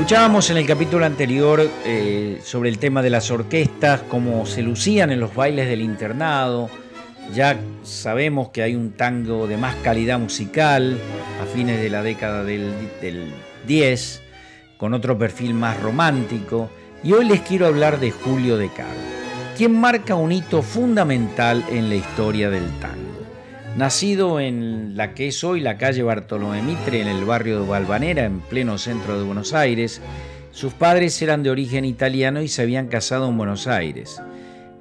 Escuchábamos en el capítulo anterior eh, sobre el tema de las orquestas, cómo se lucían en los bailes del internado. Ya sabemos que hay un tango de más calidad musical a fines de la década del, del 10, con otro perfil más romántico. Y hoy les quiero hablar de Julio de Caro, quien marca un hito fundamental en la historia del tango. Nacido en la que es hoy la calle Bartolomé Mitre, en el barrio de Valvanera, en pleno centro de Buenos Aires, sus padres eran de origen italiano y se habían casado en Buenos Aires.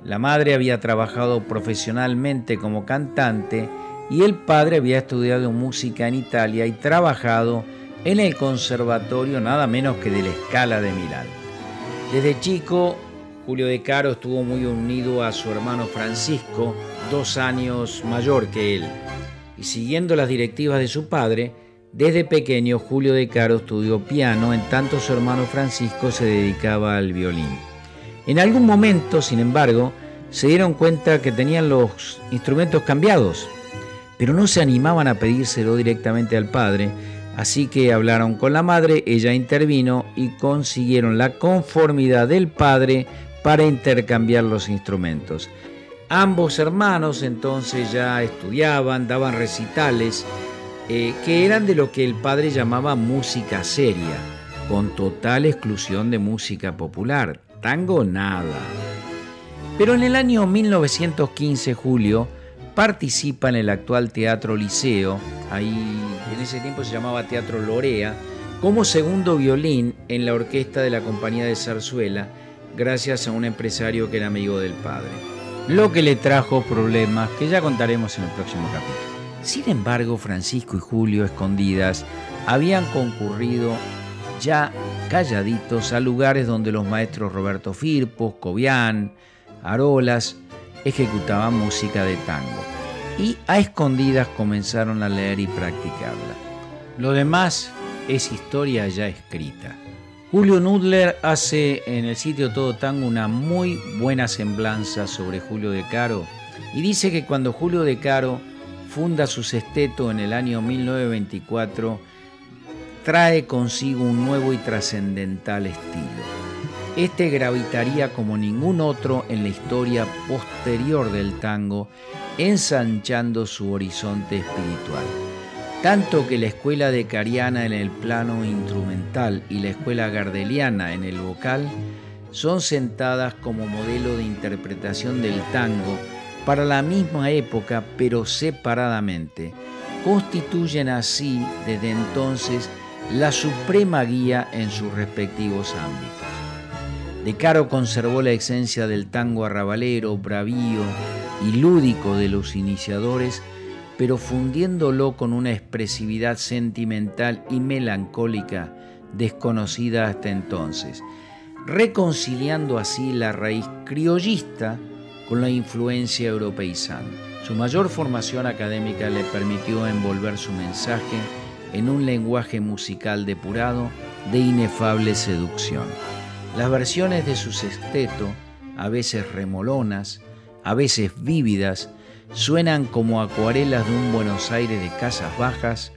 La madre había trabajado profesionalmente como cantante y el padre había estudiado música en Italia y trabajado en el conservatorio nada menos que de la Scala de Milán. Desde chico, Julio de Caro estuvo muy unido a su hermano Francisco, dos años mayor que él, y siguiendo las directivas de su padre, desde pequeño Julio de Caro estudió piano, en tanto su hermano Francisco se dedicaba al violín. En algún momento, sin embargo, se dieron cuenta que tenían los instrumentos cambiados, pero no se animaban a pedírselo directamente al padre, así que hablaron con la madre, ella intervino y consiguieron la conformidad del padre para intercambiar los instrumentos. Ambos hermanos entonces ya estudiaban, daban recitales, eh, que eran de lo que el padre llamaba música seria, con total exclusión de música popular. Tango nada. Pero en el año 1915, Julio, participa en el actual Teatro Liceo, ahí en ese tiempo se llamaba Teatro Lorea, como segundo violín en la orquesta de la Compañía de Zarzuela, gracias a un empresario que era amigo del padre lo que le trajo problemas que ya contaremos en el próximo capítulo. Sin embargo, Francisco y Julio, escondidas, habían concurrido ya calladitos a lugares donde los maestros Roberto Firpo, Cobian, Arolas ejecutaban música de tango y a escondidas comenzaron a leer y practicarla. Lo demás es historia ya escrita. Julio Nudler hace en el sitio Todo Tango una muy buena semblanza sobre Julio de Caro y dice que cuando Julio de Caro funda su sexteto en el año 1924, trae consigo un nuevo y trascendental estilo. Este gravitaría como ningún otro en la historia posterior del tango, ensanchando su horizonte espiritual tanto que la escuela de Cariana en el plano instrumental y la escuela gardeliana en el vocal son sentadas como modelo de interpretación del tango para la misma época pero separadamente. Constituyen así desde entonces la suprema guía en sus respectivos ámbitos. De Caro conservó la esencia del tango arrabalero, bravío y lúdico de los iniciadores, pero fundiéndolo con una expresividad sentimental y melancólica desconocida hasta entonces, reconciliando así la raíz criollista con la influencia europeizante. Su mayor formación académica le permitió envolver su mensaje en un lenguaje musical depurado de inefable seducción. Las versiones de su sexteto, a veces remolonas, a veces vívidas, suenan como acuarelas de un Buenos Aires de casas bajas,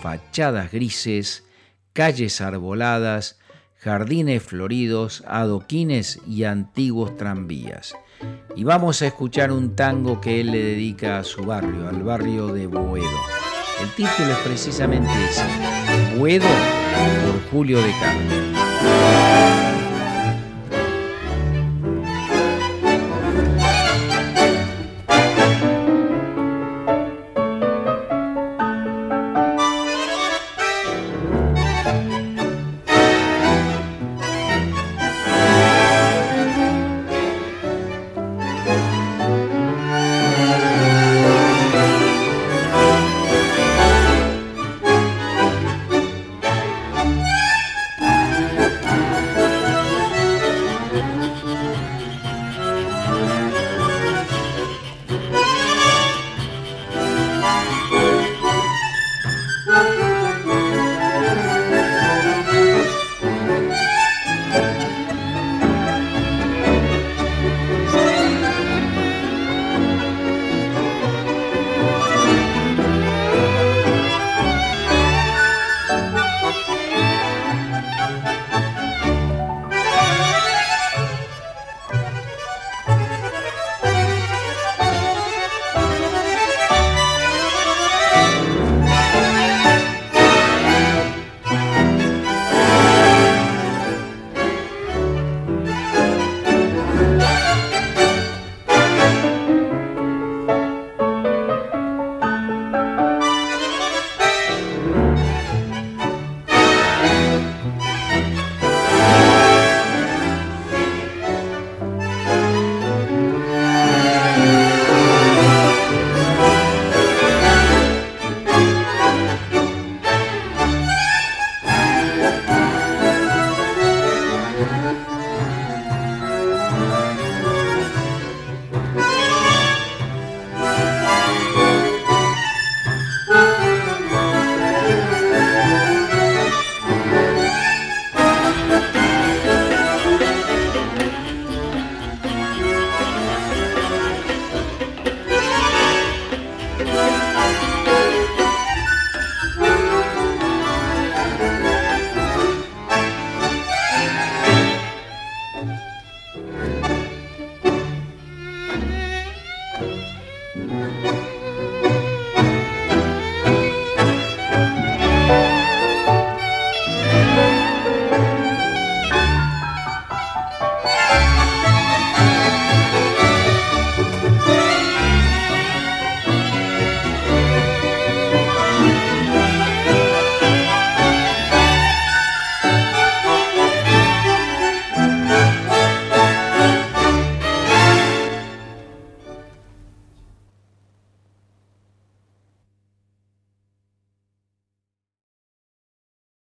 fachadas grises, calles arboladas, jardines floridos, adoquines y antiguos tranvías. Y vamos a escuchar un tango que él le dedica a su barrio, al barrio de Boedo. El título es precisamente ese, Boedo por Julio de Carmen.